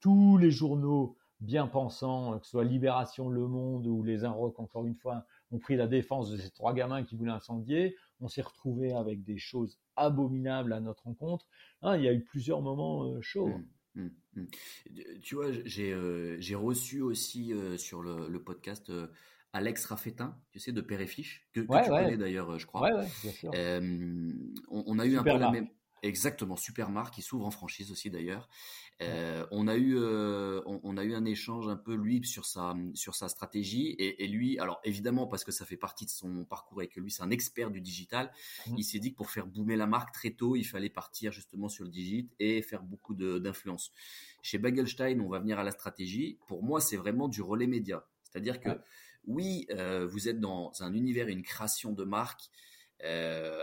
tous les journaux bien pensants, que ce soit Libération, Le Monde ou Les Inrocks, encore une fois, ont pris la défense de ces trois gamins qui voulaient incendier. On s'est retrouvé avec des choses abominables à notre rencontre. Hein, il y a eu plusieurs moments euh, chauds. Mmh. Mmh, mmh. Tu vois, j'ai euh, reçu aussi euh, sur le, le podcast euh, Alex Raffetin, tu sais, de Père et Fiche, que, que tu connais d'ailleurs, je crois. Ouais, ouais, bien sûr. On, on, a eu un peu la même. Exactement, super marque qui s'ouvre en franchise aussi d'ailleurs. Euh, on a eu euh, on, a eu un échange un peu lui sur sa sur sa stratégie et, et, lui alors évidemment parce que ça fait partie de son parcours et que lui c'est un expert du digital, mmh. il s'est dit que pour faire boomer la marque très tôt il fallait partir justement sur le digit et faire beaucoup d'influence. Chez Bagelstein on va venir à la stratégie. Pour moi c'est vraiment du relais média, c'est-à-dire que oui euh, vous êtes dans un univers une création de marque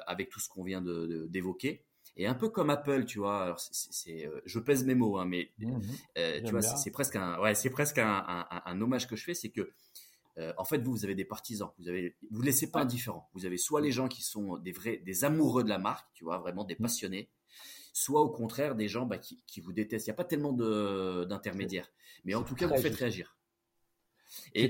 avec tout ce qu'on vient d'évoquer. Et un peu comme Apple, tu vois. Alors c'est, euh, je pèse mes mots, hein, mais mmh euh, tu vois, c'est presque un, ouais, c'est presque un, un, un, hommage que je fais, c'est que euh, en fait, vous, vous avez des partisans. Vous avez, vous laissez pas indifférents. Vous avez soit les gens qui sont des vrais, des amoureux de la marque, tu vois, vraiment des mmh. passionnés, soit au contraire des gens bah, qui, qui vous détestent. Il n'y a pas tellement de, d'intermédiaires, mais en tout cas, vous faites réagir. Et,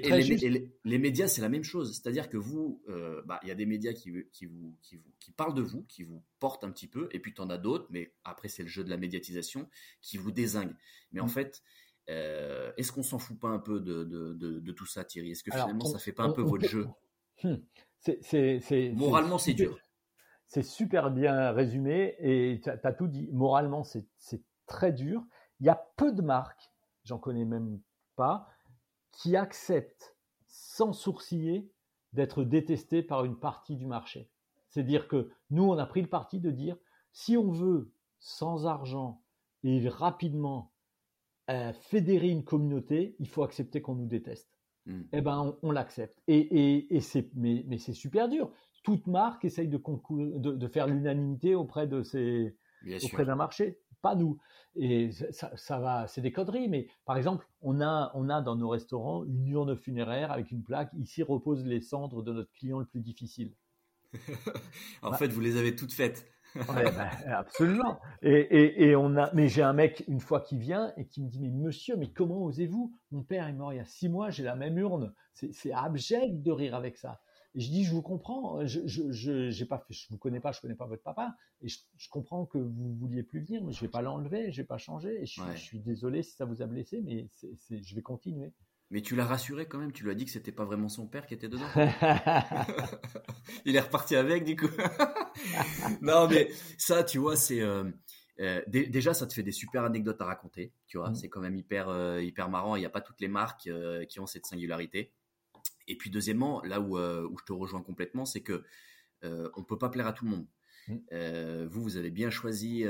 les, médias, c'est la même chose. C'est-à-dire que vous, euh, bah, il y a des médias qui, qui, vous, qui, vous, qui parlent de vous, qui vous portent un petit peu, et puis tu en as d'autres, mais après, c'est le jeu de la médiatisation, qui vous désingue. Mais en mm. fait, euh, est-ce qu'on s'en fout pas un peu de, de, de, tout ça, Thierry? Est-ce que finalement, ça fait pas un peu votre jeu? Hmm. c'est, Moralement, c'est dur. C'est super bien résumé, et tu as, tout dit. Moralement, c'est très dur. Il y a peu de marques, j'en connais même pas, qui accepte sans sourciller d'être détesté par une partie du marché. C'est-à-dire que nous, on a pris le parti de dire, si on veut, sans argent et rapidement, euh, fédérer une communauté, il faut accepter qu'on nous déteste. Hmm. Eh ben, on, l'accepte. Et, c'est, mais, c'est super dur. Toute marque essaye de, de faire l'unanimité auprès de ses, auprès d'un marché pas nous. Et ça, ça va, c'est des conneries, mais par exemple, on a, on a dans nos restaurants une urne funéraire avec une plaque. Ici reposent les cendres de notre client le plus difficile. en bah fait, vous les avez toutes faites. bah, absolument. Et, et, et, on a, mais j'ai un mec une fois qui vient et qui me dit mais monsieur, mais comment osez-vous? Mon père est mort il y a six mois, j'ai la même urne. C'est abject de rire avec ça. Et je dis, je vous comprends, je, je, je j'ai pas fait, je vous connais pas, je connais pas votre papa, et je, je comprends que vous vouliez plus venir, mais je vais pas l'enlever, je vais pas changer, et je, je, suis désolé si ça vous a blessé, mais c'est, je vais continuer. Mais tu l'as rassuré quand même, tu lui as dit que c'était pas vraiment son père qui était dedans. Il est reparti avec, du coup. non, mais ça, tu vois, c'est euh, euh, déjà ça te fait des super anecdotes à raconter, tu vois. Mmh. C'est quand même hyper euh, hyper marrant. Il n'y a pas toutes les marques qui ont cette singularité. Et puis deuxièmement, là où, euh, où je te rejoins complètement, c'est que euh, on peut pas plaire à tout le monde. Mmh. Euh, vous, vous avez bien choisi.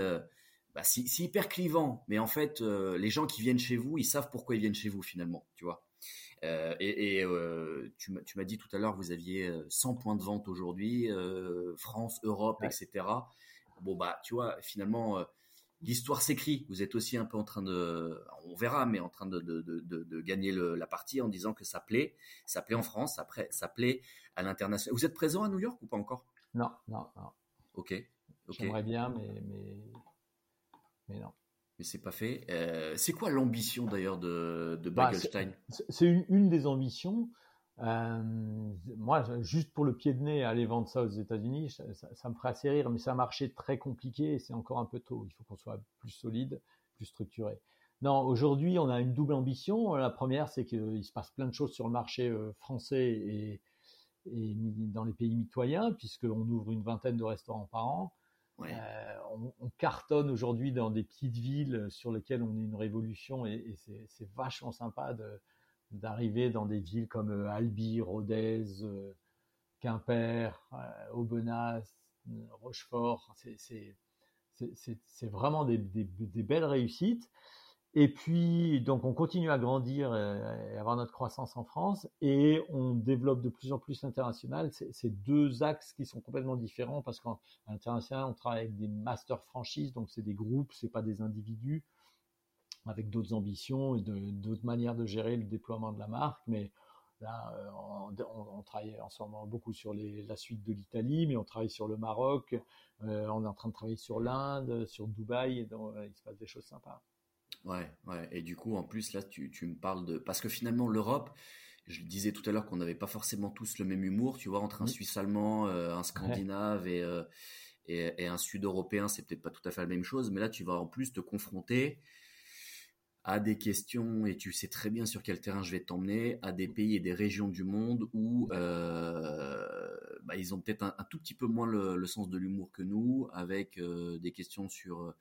Bah, c'est hyper clivant, mais en fait, les gens qui viennent chez vous, ils savent pourquoi ils viennent chez vous finalement, tu vois. et, tu m'as dit tout à l'heure, vous aviez 100 points de vente aujourd'hui, France, Europe, etc. Bon, bah, tu vois, finalement, l'histoire s'écrit. Vous êtes aussi un peu en train de, on verra, mais en train de, de, de, de gagner le, la partie en disant que ça plaît, ça plaît en France, après ça plaît à l'international. Vous êtes présent à New York ou pas encore? Non, non, non. Ok. J'aimerais bien, mais, mais, mais non. Mais c'est pas fait. Euh, c'est quoi l'ambition d'ailleurs de, de bah, C'est une, une, des ambitions. Euh, moi, juste pour le pied de nez, aller vendre ça aux États-Unis, ça, me ferait assez rire, mais c'est un marché très compliqué et c'est encore un peu tôt. Il faut qu'on soit plus solide, plus structuré. Non, aujourd'hui, on a une double ambition. La première, c'est qu'il se passe plein de choses sur le marché euh, français et, et dans les pays mitoyens, puisqu'on ouvre une vingtaine de restaurants par an. Euh, on, on, cartonne aujourd'hui dans des petites villes sur lesquelles on est une révolution et, et c'est vachement sympa de, d'arriver dans des villes comme euh, Albi, Rodez, euh, Quimper, euh, Aubenas, Rochefort. C'est vraiment des, belles réussites. Et puis, donc, on continue à grandir et avoir notre croissance en France et on développe de plus en plus l'international. C'est deux axes qui sont complètement différents parce qu'à l'international, on travaille avec des master franchises, donc c'est des groupes, c'est pas des individus avec d'autres ambitions et d'autres manières de gérer le déploiement de la marque. Mais là, euh, on, travaille en ce moment beaucoup sur la suite de l'Italie, mais on travaille sur le Maroc, euh, on est en train de travailler sur l'Inde, sur Dubaï, et donc euh, il se passe des choses sympas. Ouais, ouais. Et du coup, en plus, là, tu, me parles de... Parce que finalement, l'Europe, je disais tout à l'heure qu'on n'avait pas forcément tous le même humour, tu vois, entre un Suisse allemand, un Scandinave et, et, et, un Sud-Européen, c'est peut-être pas tout à fait la même chose, mais là, tu vas en plus te confronter à des questions, et tu sais très bien sur quel terrain je vais t'emmener, à des pays et des régions du monde où euh, bah, ils ont peut-être un, tout petit peu moins le, sens de l'humour que nous, avec euh, des questions sur euh,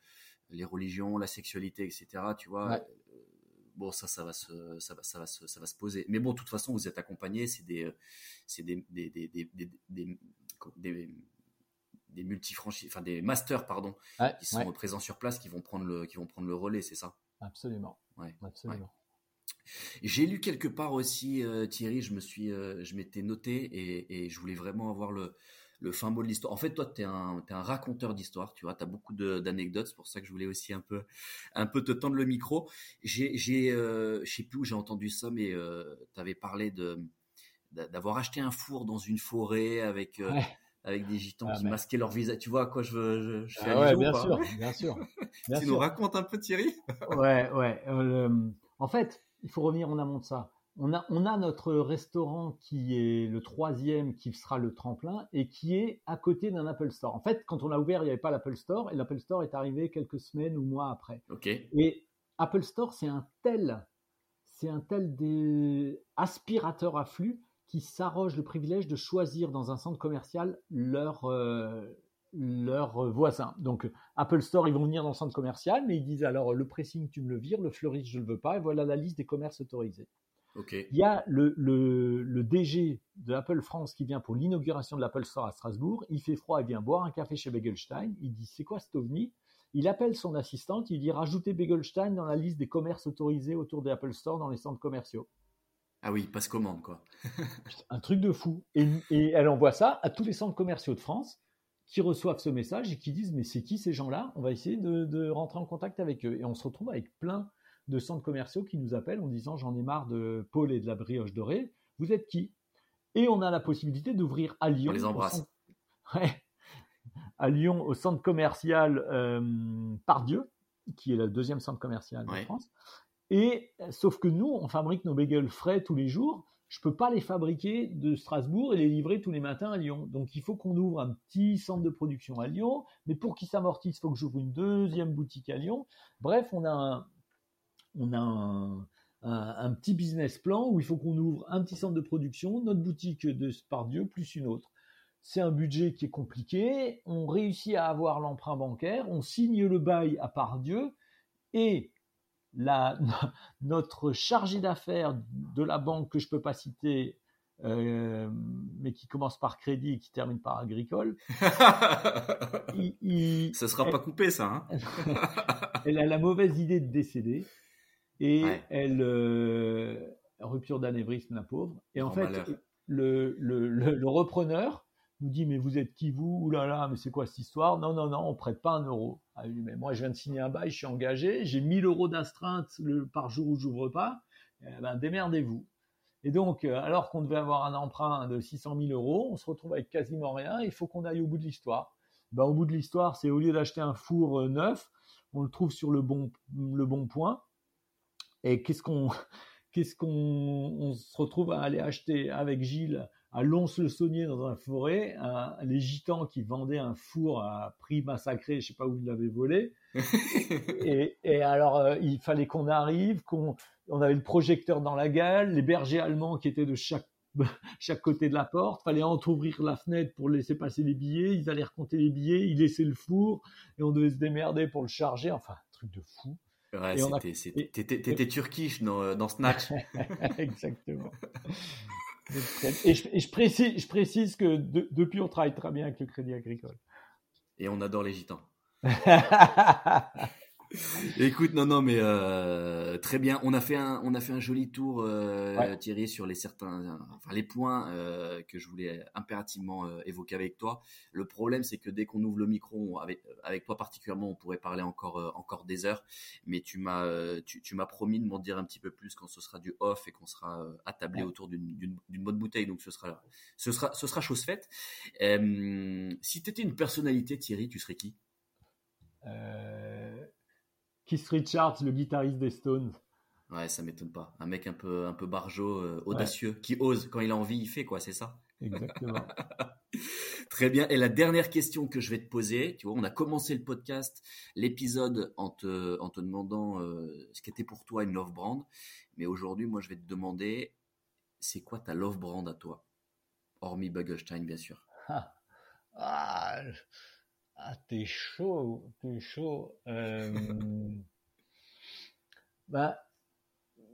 les religions, la sexualité, etc. Tu vois, bon ça, ça va se, ça va, ça va se, ça va se poser. Mais bon, de toute façon, vous êtes accompagnés, c'est des, c'est des, des, des, des, des, des des multifranchises, enfin des masters pardon, qui sont présents sur place, qui vont prendre le, qui vont prendre le relais, c'est ça? Absolument. Ouais. Absolument. J'ai lu quelque part aussi, euh, Thierry, je me suis, euh, je m'étais noté et, et, je voulais vraiment avoir le, le fin mot de l'histoire. En fait, toi, tu es un, es un raconteur d'histoire, tu vois, tu as beaucoup d'anecdotes, c'est pour ça que je voulais aussi un peu, un peu te tendre le micro. J'ai, j'ai euh, je sais plus où j'ai entendu ça, mais euh, tu avais parlé de d'avoir acheté un four dans une forêt avec avec des gitans ah, qui masquaient leur visage. Tu vois à quoi je veux je, fais ah ouais, bien, sûr, bien sûr, Tu nous racontes un peu Thierry? Ouais, ouais. Euh, en fait, il faut revenir en amont de ça. On a, on a notre restaurant qui est le troisième, qui sera le tremplin, et qui est à côté d'un Apple Store. En fait, quand on a ouvert, il n'y avait pas l'Apple Store, et l'Apple Store est arrivé quelques semaines ou mois après. Ok. Et Apple Store, c'est un tel, c'est un tel des aspirateur à flux qui s'arrogent le privilège de choisir dans un centre commercial leur, euh, leur voisin. Donc Apple Store, ils vont venir dans le centre commercial, mais ils disent alors le pressing, tu me le vires, le fleuriste, je ne le veux pas, et voilà la liste des commerces autorisés. Il y a le, le, le DG de Apple France qui vient pour l'inauguration de l'Apple Store à Strasbourg. Il fait froid, il vient boire un café chez Begelstein. Il dit c'est quoi cet ovni Il appelle son assistante, il dit rajoutez Begelstein dans la liste des commerces autorisés autour des Apple Store dans les centres commerciaux. Ah oui, passe commande, quoi. un truc de fou. Et, elle envoie ça à tous les centres commerciaux de France qui reçoivent ce message et qui disent mais c'est qui ces gens-là? On va essayer de, rentrer en contact avec eux. Et on se retrouve avec plein de centres commerciaux qui nous appellent en disant j'en ai marre de Paul et de la brioche dorée. Vous êtes qui? Et on a la possibilité d'ouvrir à Lyon. On les embrasse. Ouais. À Lyon, au centre commercial euh, Pardieu, qui est le deuxième centre commercial de France. Et sauf que nous, on fabrique nos bagels frais tous les jours. Je peux pas les fabriquer de Strasbourg et les livrer tous les matins à Lyon. Donc il faut qu'on ouvre un petit centre de production à Lyon. Mais pour qu'il s'amortisse, il faut que j'ouvre une deuxième boutique à Lyon. Bref, on a un, on a un, petit business plan où il faut qu'on ouvre un petit centre de production, notre boutique de Spardieu plus une autre. C'est un budget qui est compliqué. On réussit à avoir l'emprunt bancaire. On signe le bail à Pardieu et la, notre chargé d'affaires de la banque que je peux pas citer, euh, mais qui commence par crédit et qui termine par agricole. il, ça sera pas coupé, ça. Hein elle a la mauvaise idée de décéder et elle, euh, rupture d'anévrisme, la pauvre. Et en fait, le, le, le, repreneur nous dit mais vous êtes qui vous? Ouh là là, mais c'est quoi cette histoire? Non non non, on prête pas un euro. Ah mais moi je viens de signer un bail, je suis engagé, j'ai 1000 euros d'astreinte par jour où j'ouvre pas. Eh ben démerdez-vous. Et donc, euh, alors qu'on devait avoir un emprunt de 600 000 euros, on se retrouve avec quasiment rien. Il faut qu'on aille au bout de l'histoire. Ben, au bout de l'histoire, c'est au lieu d'acheter un four euh, neuf, on le trouve sur le bon, le bon point. Et qu'est-ce qu'on qu'est-ce qu'on on se retrouve à aller acheter avec Gilles à Lons-le-Saunier dans un forêt, les gitans qui vendaient un four à prix massacré, je sais pas où ils l'avaient volé. et, et, alors euh, il fallait qu'on arrive, qu'on on avait le projecteur dans la gale, les bergers allemands qui étaient de chaque chaque côté de la porte, fallait entrouvrir la fenêtre pour laisser passer les billets, ils allaient recompter les billets, ils laissaient le four et on devait se démerder pour le charger, enfin truc de fou. Ouais, t'étais turquish dans, dans Snatch. Exactement. Et je, précise, je précise que depuis, on travaille très bien avec le Crédit Agricole. Et on adore les gitans. Écoute, non, non, mais euh, très bien. On a fait un, on a fait un joli tour, euh, Thierry, sur les certains, enfin les points euh, que je voulais impérativement évoquer avec toi. Le problème, c'est que dès qu'on ouvre le micro, avec, avec toi particulièrement, on pourrait parler encore, encore des heures. Mais tu m'as, tu, tu m'as promis de m'en dire un petit peu plus quand ce sera du off et qu'on sera attablé autour d'une, bonne bouteille. Donc ce sera, ce sera, ce sera chose faite. si tu étais une personnalité, Thierry, tu serais qui? Euh, Keith Richards, le guitariste des Stones. Ouais, ça m'étonne pas. Un mec un peu, un peu barjot, euh, audacieux, qui ose. Quand il a envie, il fait, quoi, c'est ça? Exactement. Très bien. Et la dernière question que je vais te poser, tu vois, on a commencé le podcast, l'épisode en te, en te demandant euh, ce qu'était pour toi une love brand. Mais aujourd'hui, moi, je vais te demander, c'est quoi ta love brand à toi? Hormis Bugelstein, bien sûr. Ah, ah ah, t'es chaud, t'es chaud. Euh, bah,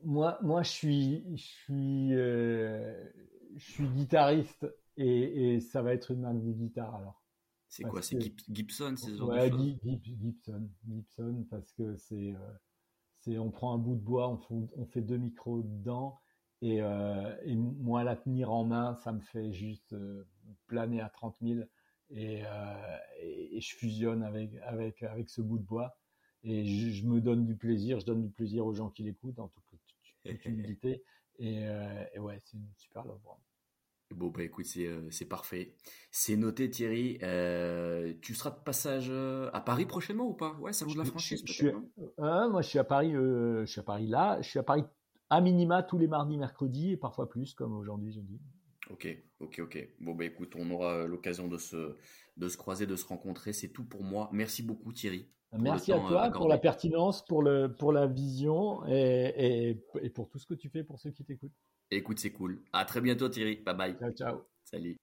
moi, moi, je suis, je suis, euh, je suis guitariste et, et, ça va être une marque de guitare alors. C'est quoi C'est Gibson, c'est ouais, Gibson, Gibson, parce que c'est, euh, c'est, on prend un bout de bois, on fait, on fait deux micros dedans. Et, et moi, la tenir en main, ça me fait juste planer à 30 000. Euh, et, et, je fusionne avec, avec, avec ce bout de bois. Et je, me donne du plaisir, je donne du plaisir aux gens qui l'écoutent, en toute, humilité. Et, euh, et, ouais, c'est une super love Bon, bah écoute, c'est, euh, c'est parfait. C'est noté, Thierry. Euh, tu seras de passage à Paris prochainement ou pas? Ouais, ça de la franchise. Je, je, moi, je suis à Paris. je suis à Paris là. Je suis à Paris à minima tous les mardis, mercredis et parfois plus, comme aujourd'hui, je dis. Ok, ok, ok. Bon, bah écoute, on aura l'occasion de se, de se croiser, de se rencontrer. C'est tout pour moi. Merci beaucoup, Thierry. Merci à toi pour la pertinence, pour, le, pour la vision et, et, pour tout ce que tu fais pour ceux qui t'écoutent. Écoute, c'est cool. À très bientôt, Thierry. Bye bye. Ciao, ciao. Salut.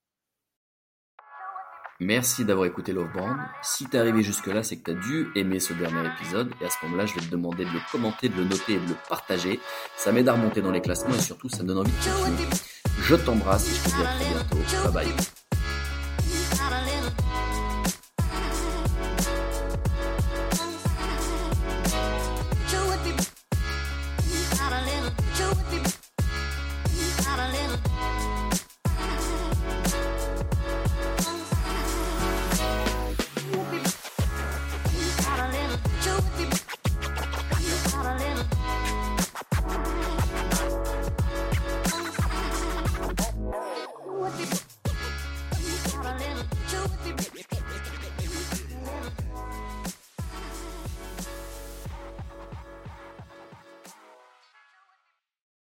Merci d'avoir écouté Love Brand. Si t'es arrivé jusque-là, c'est que t'as dû aimer ce dernier épisode. Et à ce moment-là, je vais te demander de le commenter, de le noter et de le partager. Ça m'aide à remonter dans les classements et surtout, ça me donne envie de continuer. Je t'embrasse et je te dis à très bientôt. Bye bye.